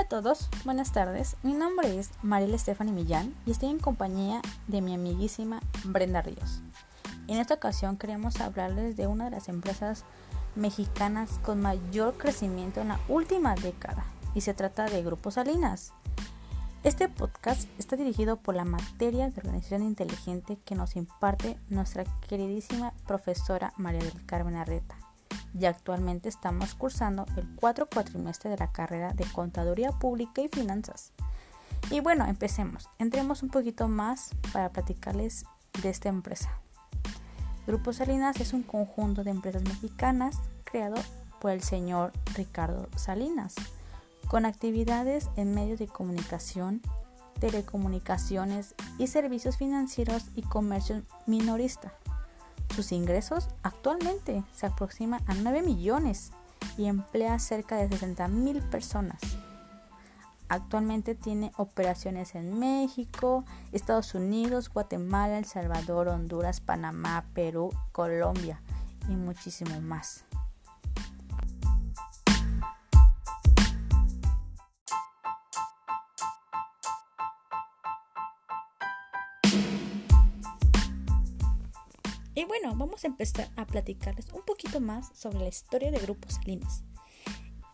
Hola a todos, buenas tardes. Mi nombre es Mariela Stephanie Millán y estoy en compañía de mi amiguísima Brenda Ríos. En esta ocasión queremos hablarles de una de las empresas mexicanas con mayor crecimiento en la última década y se trata de Grupo Salinas. Este podcast está dirigido por la materia de organización inteligente que nos imparte nuestra queridísima profesora María del Carmen Arreta y actualmente estamos cursando el cuatro cuatrimestre de la carrera de Contaduría Pública y Finanzas. Y bueno, empecemos. Entremos un poquito más para platicarles de esta empresa. Grupo Salinas es un conjunto de empresas mexicanas creado por el señor Ricardo Salinas, con actividades en medios de comunicación, telecomunicaciones y servicios financieros y comercio minorista. Sus ingresos actualmente se aproximan a 9 millones y emplea cerca de 60 mil personas. Actualmente tiene operaciones en México, Estados Unidos, Guatemala, El Salvador, Honduras, Panamá, Perú, Colombia y muchísimo más. Vamos a empezar a platicarles un poquito más sobre la historia de Grupo Salinas.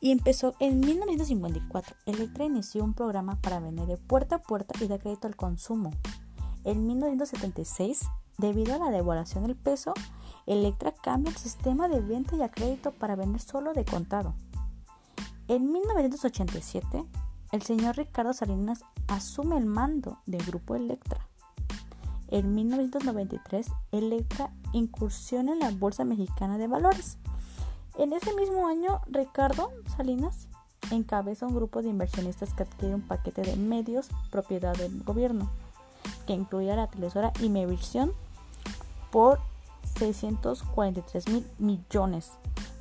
Y empezó en 1954. Electra inició un programa para vender de puerta a puerta y de crédito al consumo. En 1976, debido a la devaluación del peso, Electra cambia el sistema de venta y a crédito para vender solo de contado. En 1987, el señor Ricardo Salinas asume el mando del grupo Electra. En 1993, Electra incursiona en la Bolsa Mexicana de Valores. En ese mismo año, Ricardo Salinas encabeza un grupo de inversionistas que adquiere un paquete de medios propiedad del gobierno, que incluía la televisora Imevisión por 643 mil millones,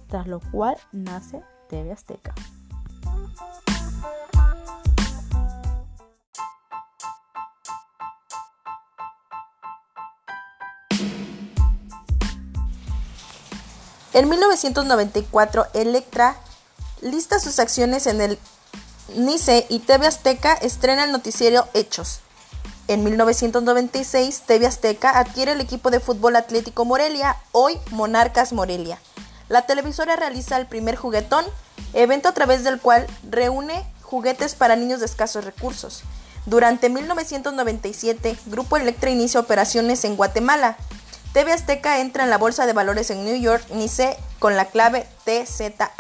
tras lo cual nace TV Azteca. En 1994, Electra lista sus acciones en el NICE y TV Azteca estrena el noticiero Hechos. En 1996, TV Azteca adquiere el equipo de fútbol Atlético Morelia, hoy Monarcas Morelia. La televisora realiza el primer juguetón, evento a través del cual reúne juguetes para niños de escasos recursos. Durante 1997, Grupo Electra inicia operaciones en Guatemala. TV Azteca entra en la bolsa de valores en New York, NICE, con la clave TZA.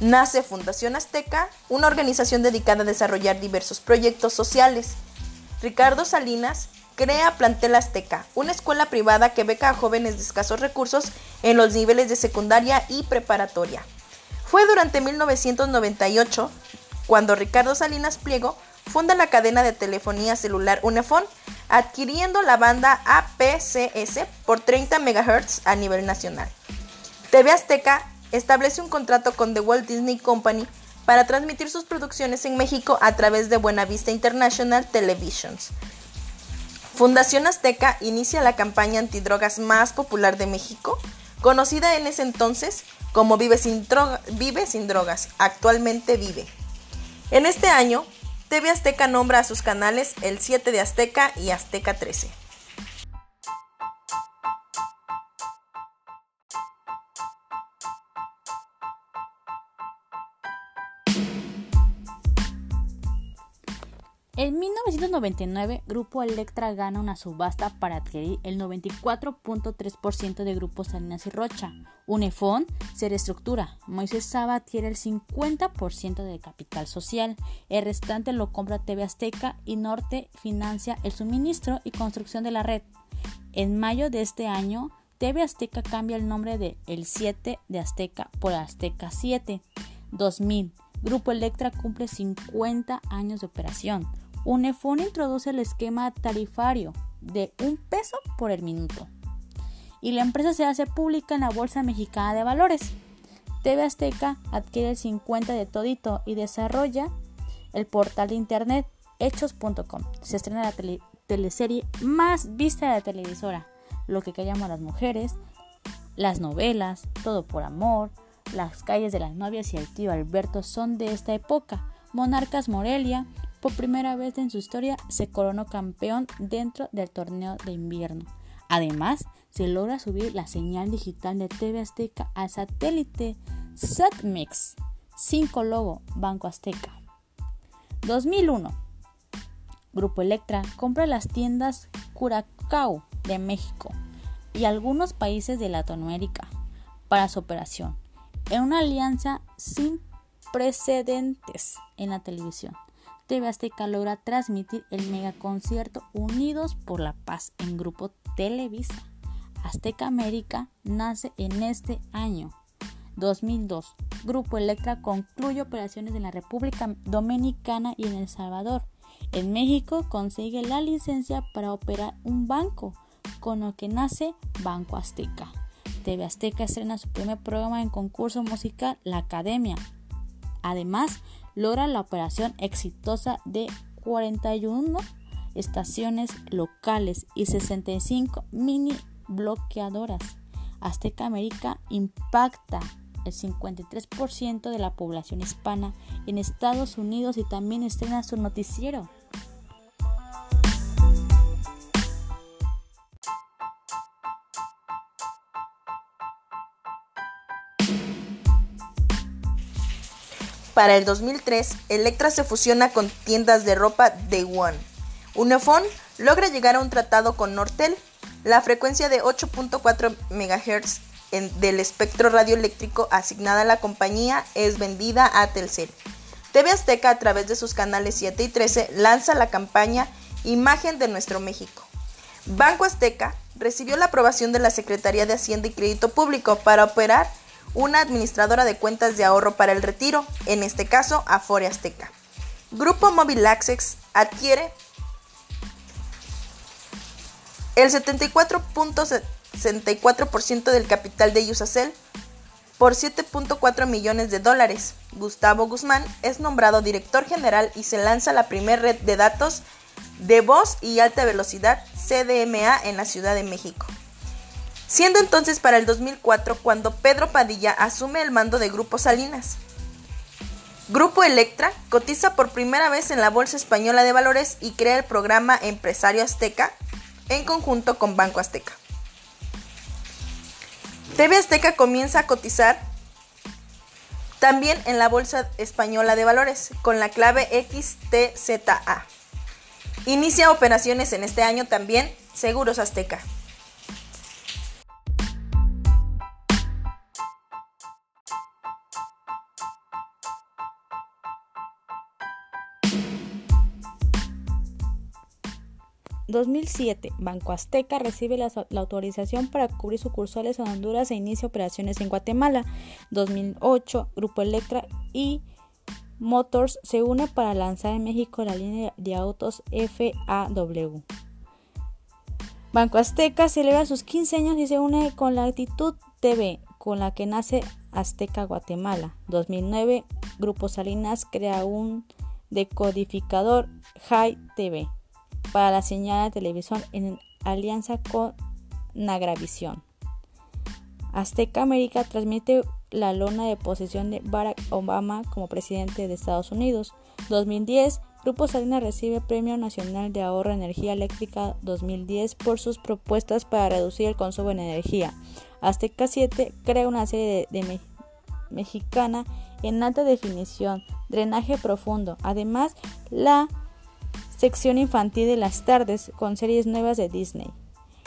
Nace Fundación Azteca, una organización dedicada a desarrollar diversos proyectos sociales. Ricardo Salinas crea Plantel Azteca, una escuela privada que beca a jóvenes de escasos recursos en los niveles de secundaria y preparatoria. Fue durante 1998 cuando Ricardo Salinas Pliego funda la cadena de telefonía celular Unifón, adquiriendo la banda APCS por 30 MHz a nivel nacional. TV Azteca establece un contrato con The Walt Disney Company para transmitir sus producciones en México a través de Buenavista International Televisions. Fundación Azteca inicia la campaña antidrogas más popular de México, conocida en ese entonces como Vive Vive sin Drogas, actualmente Vive. En este año, TV Azteca nombra a sus canales el 7 de Azteca y Azteca 13. En 1999, Grupo Electra gana una subasta para adquirir el 94.3% de Grupo Salinas y Rocha. Unifón se reestructura. Moisés Saba adquiere el 50% de capital social. El restante lo compra TV Azteca y Norte financia el suministro y construcción de la red. En mayo de este año, TV Azteca cambia el nombre de El 7 de Azteca por Azteca 7. 2000. Grupo Electra cumple 50 años de operación. Unifón introduce el esquema tarifario de un peso por el minuto. Y la empresa se hace pública en la Bolsa Mexicana de Valores. TV Azteca adquiere el 50 de todito y desarrolla el portal de internet hechos.com. Se estrena la teleserie más vista de la televisora, lo que callamos a las mujeres, las novelas, Todo por Amor, Las calles de las novias y el tío Alberto son de esta época Monarcas Morelia, por primera vez en su historia, se coronó campeón dentro del torneo de invierno. Además, se logra subir la señal digital de TV Azteca al satélite SatMix 5 Logo Banco Azteca. 2001. Grupo Electra compra las tiendas Curacao de México y algunos países de Latinoamérica para su operación, en una alianza sin precedentes en la televisión. TV Azteca logra transmitir el megaconcierto Unidos por la Paz en Grupo Televisa. Azteca América nace en este año. 2002. Grupo Electra concluye operaciones en la República Dominicana y en El Salvador. En México consigue la licencia para operar un banco, con lo que nace Banco Azteca. TV Azteca estrena su primer programa en concurso musical, La Academia. Además, logra la operación exitosa de 41 estaciones locales y 65 mini bloqueadoras. Azteca América impacta el 53% de la población hispana en Estados Unidos y también estrena su noticiero. Para el 2003, Electra se fusiona con tiendas de ropa Day One. Unifón logra llegar a un tratado con Nortel. La frecuencia de 8.4 MHz del espectro radioeléctrico asignada a la compañía es vendida a Telcel. TV Azteca a través de sus canales 7 y 13 lanza la campaña Imagen de nuestro México. Banco Azteca recibió la aprobación de la Secretaría de Hacienda y Crédito Público para operar una administradora de cuentas de ahorro para el retiro, en este caso Afore Azteca. Grupo Mobile Access adquiere el 74.64% del capital de Usacell por 7.4 millones de dólares. Gustavo Guzmán es nombrado director general y se lanza la primera red de datos de voz y alta velocidad CDMA en la Ciudad de México siendo entonces para el 2004 cuando Pedro Padilla asume el mando de Grupo Salinas. Grupo Electra cotiza por primera vez en la Bolsa Española de Valores y crea el programa Empresario Azteca en conjunto con Banco Azteca. TV Azteca comienza a cotizar también en la Bolsa Española de Valores con la clave XTZA. Inicia operaciones en este año también Seguros Azteca. 2007, Banco Azteca recibe la, autorización para cubrir sucursales en Honduras e inicia operaciones en Guatemala. 2008, Grupo Electra y Motors se une para lanzar en México la línea de autos FAW. Banco Azteca celebra sus 15 años y se une con la Actitud TV, con la que nace Azteca Guatemala. 2009, Grupo Salinas crea un decodificador High TV para la señal de televisión en alianza con Nagravisión. Azteca América transmite la lona de posesión de Barack Obama como presidente de Estados Unidos. 2010, Grupo Salinas recibe Premio Nacional de Ahorro de Energía Eléctrica 2010 por sus propuestas para reducir el consumo de energía. Azteca 7 crea una serie de, mexicana en alta definición, drenaje profundo. Además, la sección infantil de las tardes con series nuevas de Disney.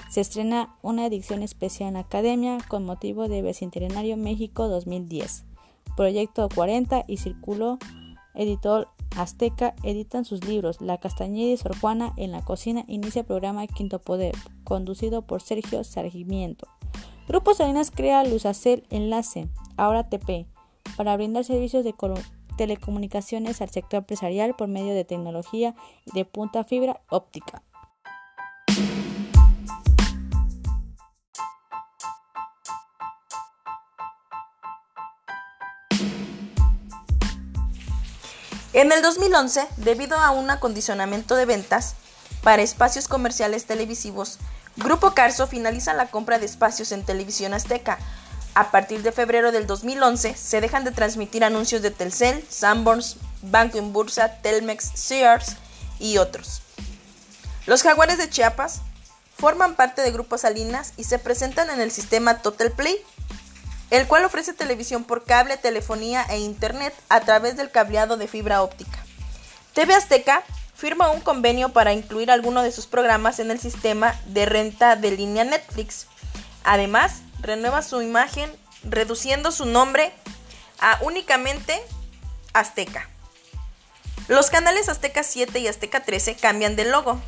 Se estrena una edición especial en la Academia con motivo de Bicentenario México 2010. Proyecto 40 y Círculo Editor Azteca editan sus libros. La Castañeda y Sor Juana en la cocina inicia el programa Quinto Poder, conducido por Sergio Sargimiento. Grupo Salinas crea Luzacel Enlace, ahora TP, para brindar servicios de telecomunicaciones al sector empresarial por medio de tecnología de punta fibra óptica. En el 2011, debido a un acondicionamiento de ventas para espacios comerciales televisivos, Grupo Carso finaliza la compra de espacios en Televisión Azteca, a partir de febrero del 2011 se dejan de transmitir anuncios de Telcel, Sanborns, Banco Inbursa, Telmex, Sears y otros. Los jaguares de Chiapas forman parte de Grupo Salinas y se presentan en el sistema Total Play, el cual ofrece televisión por cable, telefonía e internet a través del cableado de fibra óptica. TV Azteca firma un convenio para incluir alguno de sus programas en el sistema de renta de línea Netflix. Además, renueva su imagen reduciendo su nombre a únicamente Azteca. Los canales Azteca 7 y Azteca 13 cambian de logo.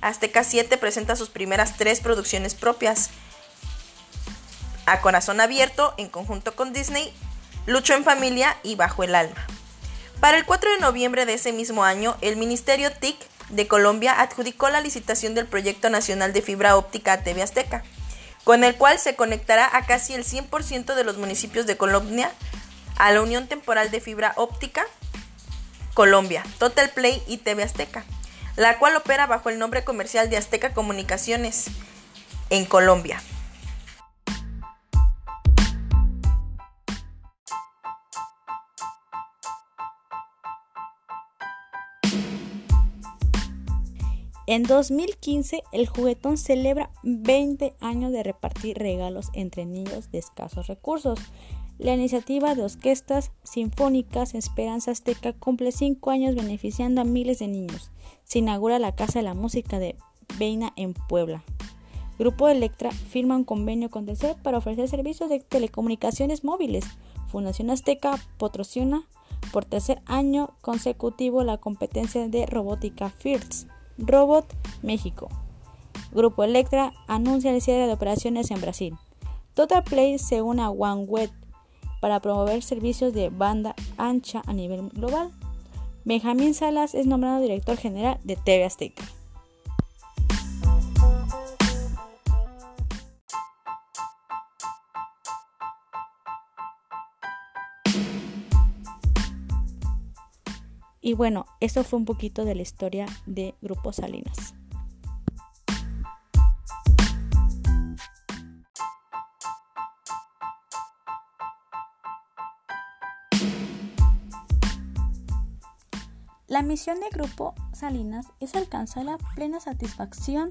Azteca 7 presenta sus primeras tres producciones propias. A Corazón Abierto, en conjunto con Disney, Lucho en Familia y Bajo el Alma. Para el 4 de noviembre de ese mismo año, el Ministerio TIC de Colombia adjudicó la licitación del Proyecto Nacional de Fibra Óptica a TV Azteca, con el cual se conectará a casi el 100% de los municipios de Colombia a la Unión Temporal de Fibra Óptica Colombia, Total Play y TV Azteca, la cual opera bajo el nombre comercial de Azteca Comunicaciones en Colombia. En 2015, el juguetón celebra 20 años de repartir regalos entre niños de escasos recursos. La iniciativa de orquestas sinfónicas Esperanza Azteca cumple 5 años beneficiando a miles de niños. Se inaugura la Casa de la Música de Veina en Puebla. Grupo Electra firma un convenio con TC para ofrecer servicios de telecomunicaciones móviles. Fundación Azteca patrocina por tercer año consecutivo la competencia de robótica FIRST. Robot México. Grupo Electra anuncia el cierre de operaciones en Brasil. Total Play se une a OneWeb para promover servicios de banda ancha a nivel global. Benjamín Salas es nombrado director general de TV Azteca. Y bueno, eso fue un poquito de la historia de Grupo Salinas. La misión de Grupo Salinas es alcanzar la plena satisfacción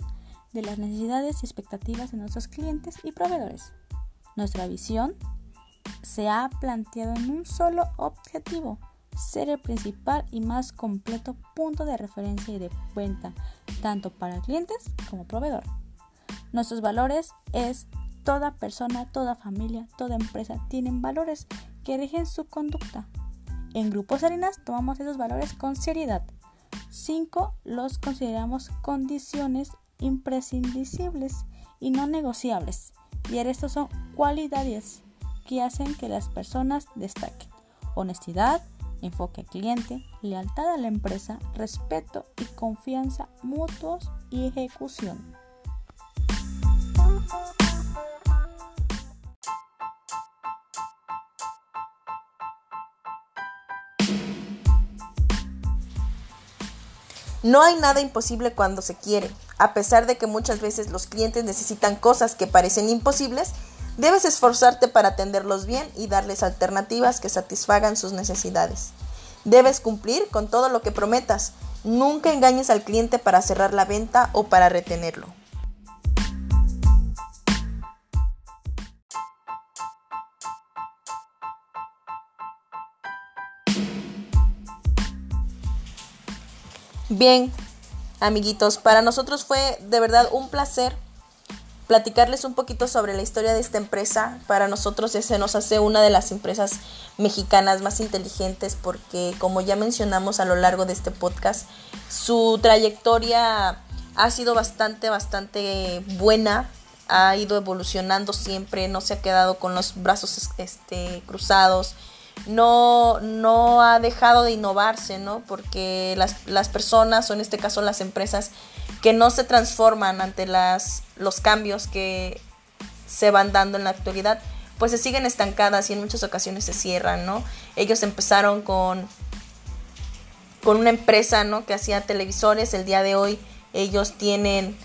de las necesidades y expectativas de nuestros clientes y proveedores. Nuestra visión se ha planteado en un solo objetivo, ser el principal y más completo punto de referencia y de venta, tanto para clientes como proveedor. Nuestros valores es toda persona, toda familia, toda empresa tienen valores que rigen su conducta. En Grupos Arenas tomamos esos valores con seriedad. 5. Los consideramos condiciones imprescindibles y no negociables. Y estos son cualidades que hacen que las personas destaquen. Honestidad, enfoque al cliente, lealtad a la empresa, respeto y confianza mutuos y ejecución. No hay nada imposible cuando se quiere. A pesar de que muchas veces los clientes necesitan cosas que parecen imposibles, Debes esforzarte para atenderlos bien y darles alternativas que satisfagan sus necesidades. Debes cumplir con todo lo que prometas. Nunca engañes al cliente para cerrar la venta o para retenerlo. Bien, amiguitos, para nosotros fue de verdad un placer platicarles un poquito sobre la historia de esta empresa. Para nosotros se nos hace una de las empresas mexicanas más inteligentes porque, como ya mencionamos a lo largo de este podcast, su trayectoria ha sido bastante, bastante buena. Ha ido evolucionando siempre, no se ha quedado con los brazos este, cruzados, no, no ha dejado de innovarse, ¿no? Porque las, las personas, o en este caso las empresas, que no se transforman ante las, los cambios que se van dando en la actualidad, pues se siguen estancadas y en muchas ocasiones se cierran, ¿no? Ellos empezaron con, con una empresa, ¿no? Que hacía televisores, el día de hoy ellos tienen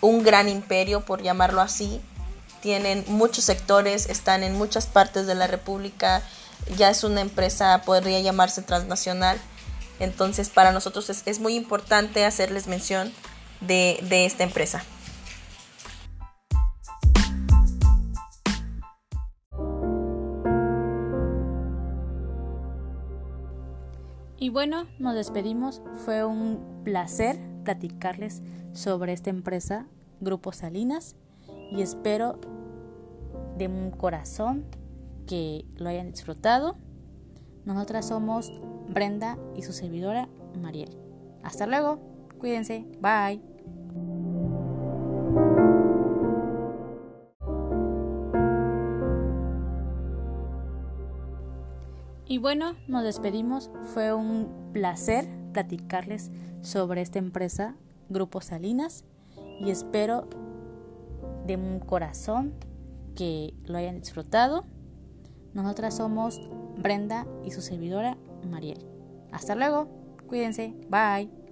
un gran imperio, por llamarlo así, tienen muchos sectores, están en muchas partes de la República, ya es una empresa, podría llamarse transnacional. Entonces para nosotros es, muy importante hacerles mención de, de esta empresa. Y bueno, nos despedimos. Fue un placer platicarles sobre esta empresa, Grupo Salinas, y espero de un corazón que lo hayan disfrutado. Nosotras somos Brenda y su servidora Mariel. Hasta luego, cuídense, bye. Y bueno, nos despedimos. Fue un placer platicarles sobre esta empresa, Grupo Salinas, y espero de un corazón que lo hayan disfrutado. Nosotras somos Brenda y su servidora Mariel. Hasta luego, cuídense, bye.